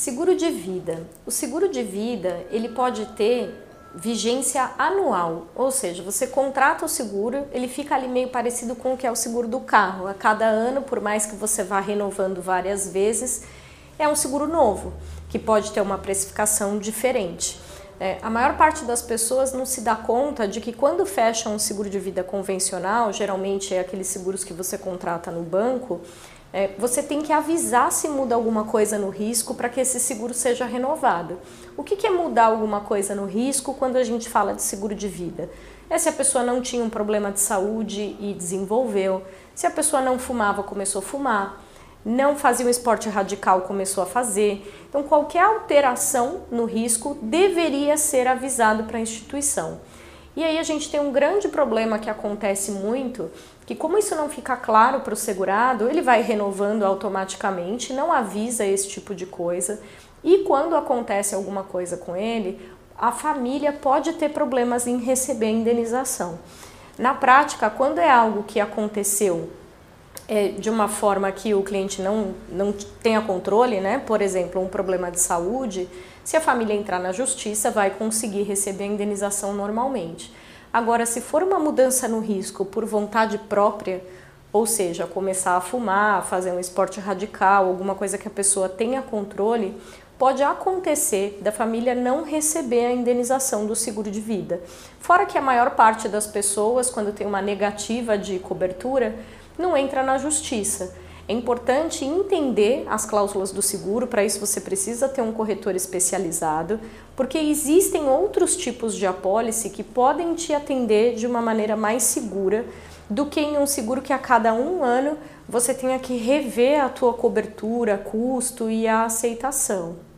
Seguro de vida. O seguro de vida, ele pode ter vigência anual, ou seja, você contrata o seguro, ele fica ali meio parecido com o que é o seguro do carro. A cada ano, por mais que você vá renovando várias vezes, é um seguro novo, que pode ter uma precificação diferente. É, a maior parte das pessoas não se dá conta de que quando fecha um seguro de vida convencional, geralmente é aqueles seguros que você contrata no banco, é, você tem que avisar se muda alguma coisa no risco para que esse seguro seja renovado. O que, que é mudar alguma coisa no risco quando a gente fala de seguro de vida? É se a pessoa não tinha um problema de saúde e desenvolveu, se a pessoa não fumava, começou a fumar, não fazia um esporte radical, começou a fazer. Então, qualquer alteração no risco deveria ser avisado para a instituição. E aí a gente tem um grande problema que acontece muito, que como isso não fica claro para o segurado, ele vai renovando automaticamente, não avisa esse tipo de coisa. E quando acontece alguma coisa com ele, a família pode ter problemas em receber a indenização. Na prática, quando é algo que aconteceu é, de uma forma que o cliente não, não tenha controle, né? por exemplo, um problema de saúde, se a família entrar na justiça, vai conseguir receber a indenização normalmente. Agora, se for uma mudança no risco por vontade própria, ou seja, começar a fumar, fazer um esporte radical, alguma coisa que a pessoa tenha controle, pode acontecer da família não receber a indenização do seguro de vida. Fora que a maior parte das pessoas, quando tem uma negativa de cobertura, não entra na justiça. É importante entender as cláusulas do seguro, para isso você precisa ter um corretor especializado, porque existem outros tipos de apólice que podem te atender de uma maneira mais segura do que em um seguro que a cada um ano você tenha que rever a tua cobertura, custo e a aceitação.